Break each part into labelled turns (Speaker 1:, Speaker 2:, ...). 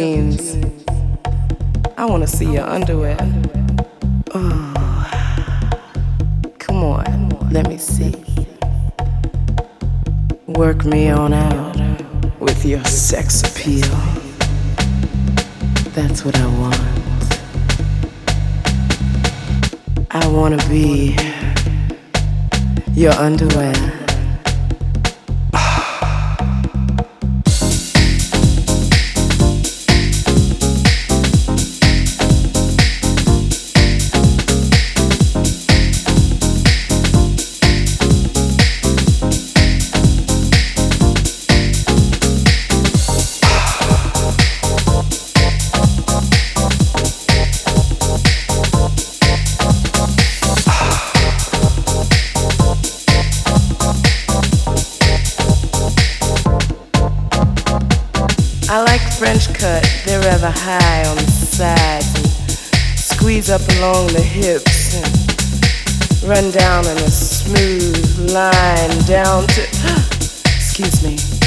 Speaker 1: jeans. I want to see your underwear. Oh, come on, let me see. Work me on out with your sex appeal. That's what I want. I want to be your underwear. run down in a smooth line down to, excuse me.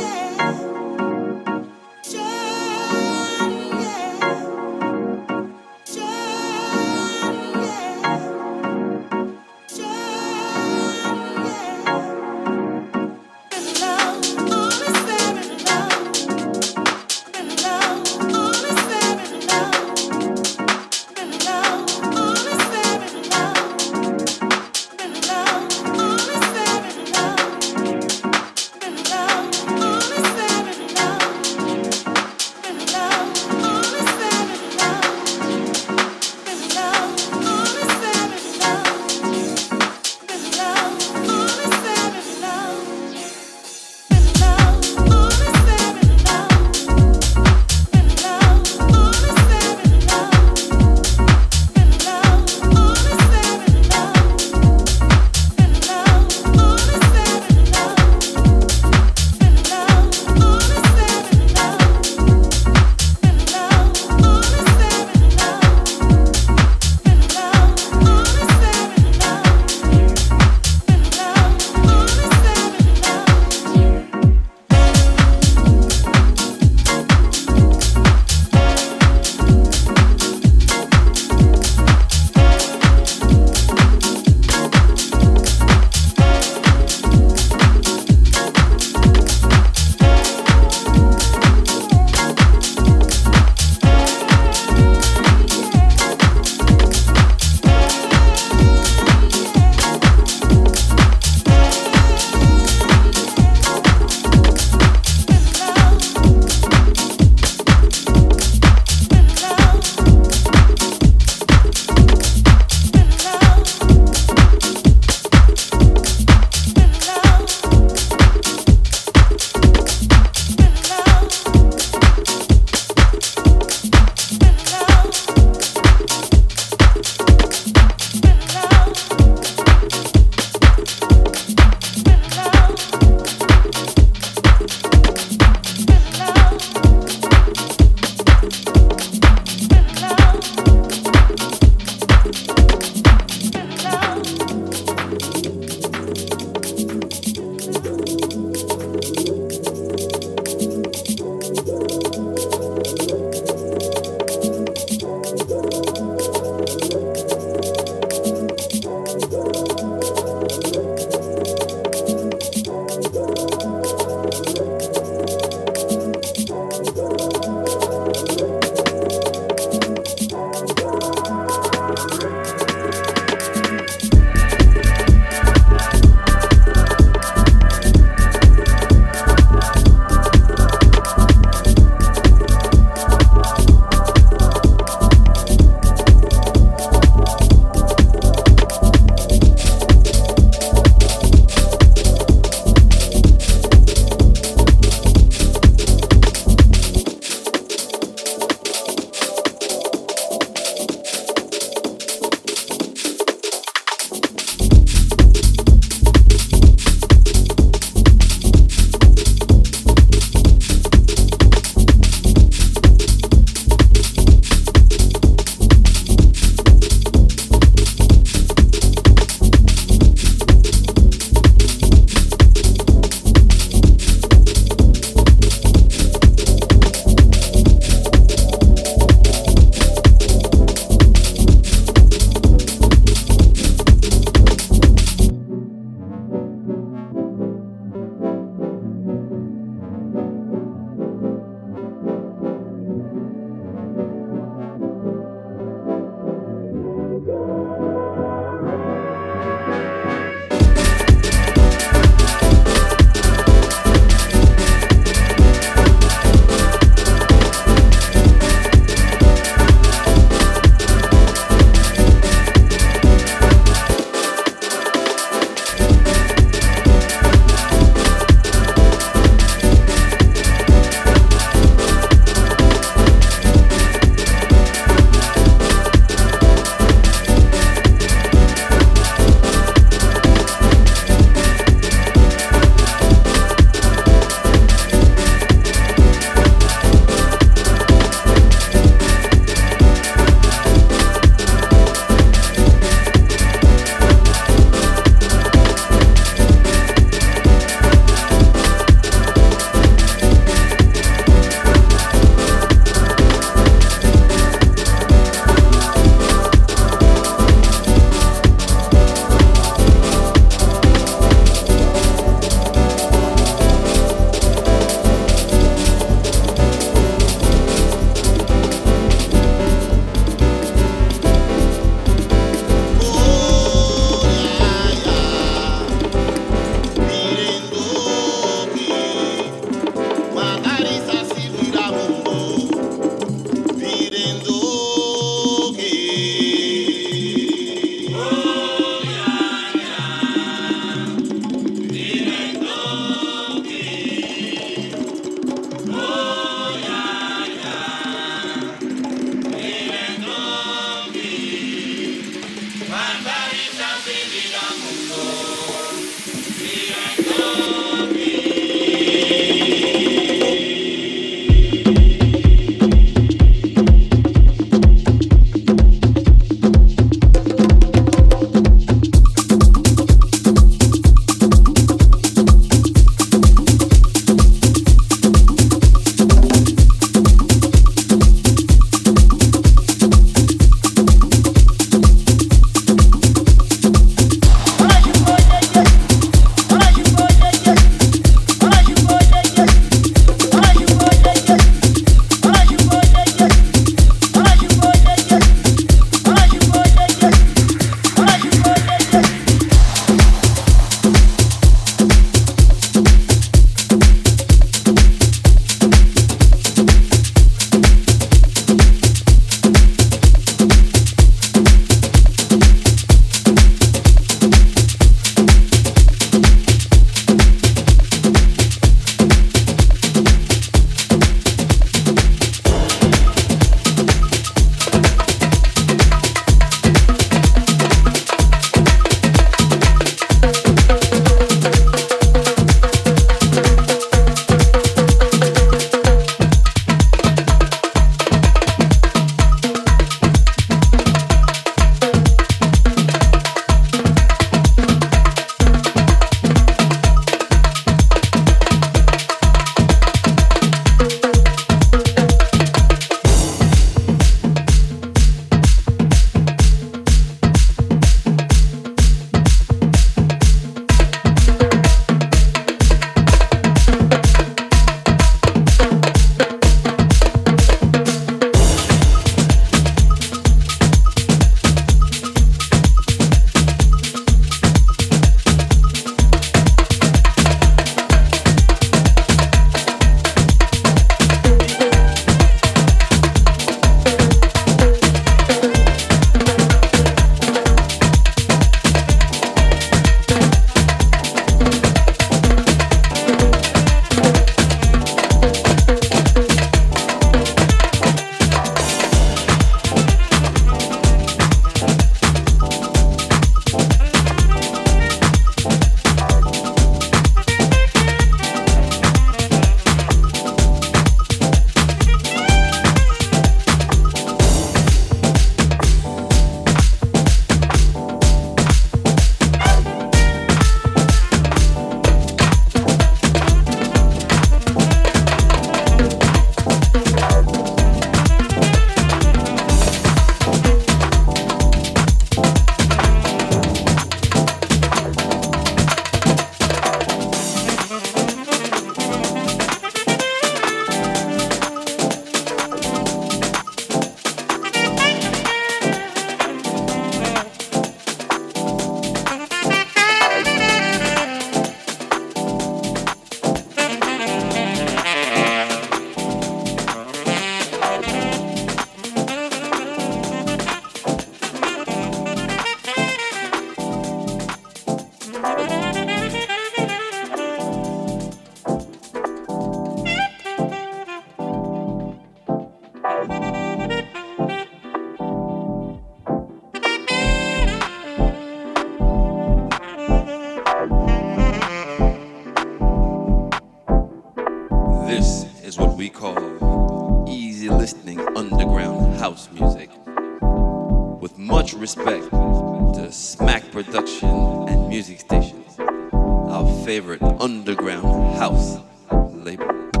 Speaker 2: To Smack Production and Music Stations, our favorite underground house label.